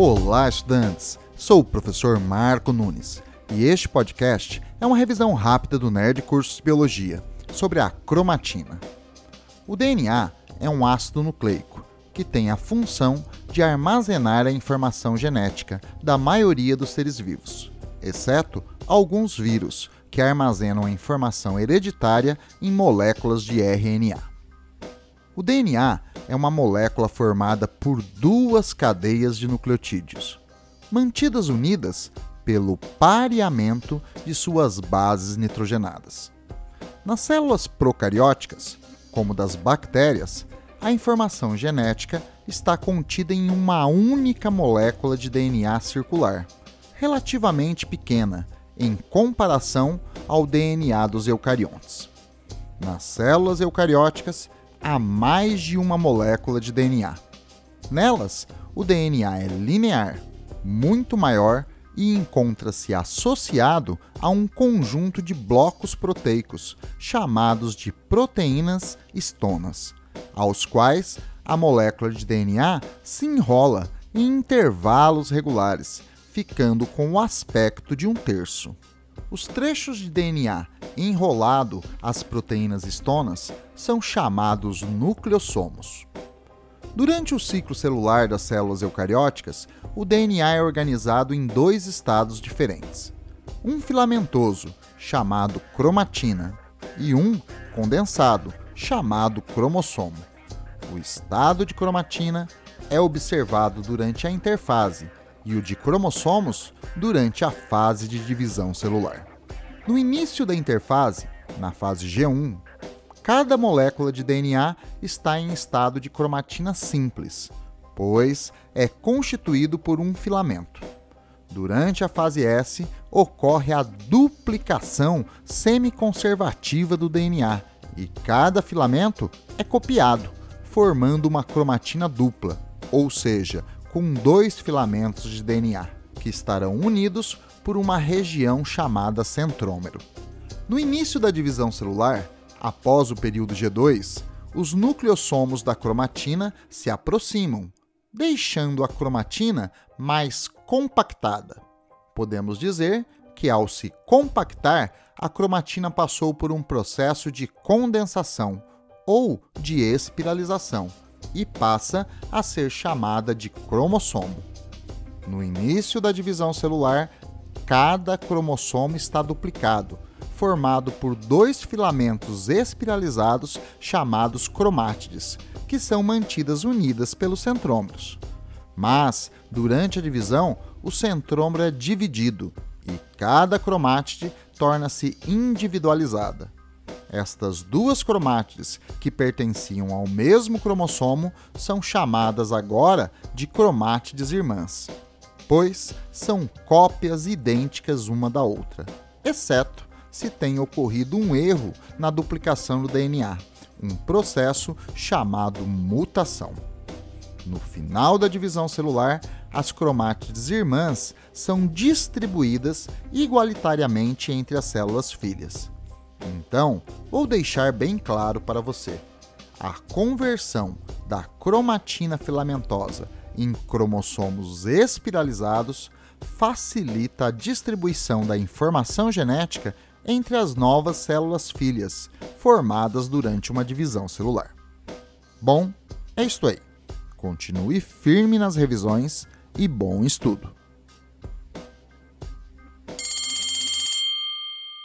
Olá, estudantes! Sou o professor Marco Nunes e este podcast é uma revisão rápida do Nerd Cursos Biologia sobre a cromatina. O DNA é um ácido nucleico que tem a função de armazenar a informação genética da maioria dos seres vivos, exceto alguns vírus que armazenam a informação hereditária em moléculas de RNA. O DNA é uma molécula formada por duas cadeias de nucleotídeos, mantidas unidas pelo pareamento de suas bases nitrogenadas. Nas células procarióticas, como das bactérias, a informação genética está contida em uma única molécula de DNA circular, relativamente pequena em comparação ao DNA dos eucariontes. Nas células eucarióticas, há mais de uma molécula de DNA. Nelas, o DNA é linear, muito maior e encontra-se associado a um conjunto de blocos proteicos, chamados de proteínas estonas, aos quais a molécula de DNA se enrola em intervalos regulares, ficando com o aspecto de um terço. Os trechos de DNA enrolado às proteínas estonas são chamados nucleossomos. Durante o ciclo celular das células eucarióticas, o DNA é organizado em dois estados diferentes: um filamentoso, chamado cromatina, e um condensado, chamado cromossomo. O estado de cromatina é observado durante a interfase e o de cromossomos durante a fase de divisão celular. No início da interfase, na fase G1, cada molécula de DNA está em estado de cromatina simples, pois é constituído por um filamento. Durante a fase S, ocorre a duplicação semiconservativa do DNA e cada filamento é copiado, formando uma cromatina dupla, ou seja, com dois filamentos de DNA, que estarão unidos por uma região chamada centrômero. No início da divisão celular, após o período G2, os nucleossomos da cromatina se aproximam, deixando a cromatina mais compactada. Podemos dizer que, ao se compactar, a cromatina passou por um processo de condensação ou de espiralização e passa a ser chamada de cromossomo. No início da divisão celular, cada cromossomo está duplicado, formado por dois filamentos espiralizados chamados cromátides, que são mantidas unidas pelos centrômeros. Mas, durante a divisão, o centrômero é dividido e cada cromátide torna-se individualizada. Estas duas cromátides, que pertenciam ao mesmo cromossomo, são chamadas agora de cromátides irmãs, pois são cópias idênticas uma da outra, exceto se tenha ocorrido um erro na duplicação do DNA, um processo chamado mutação. No final da divisão celular, as cromátides irmãs são distribuídas igualitariamente entre as células filhas. Então, vou deixar bem claro para você: a conversão da cromatina filamentosa em cromossomos espiralizados facilita a distribuição da informação genética entre as novas células filhas formadas durante uma divisão celular. Bom, é isto aí. Continue firme nas revisões e bom estudo!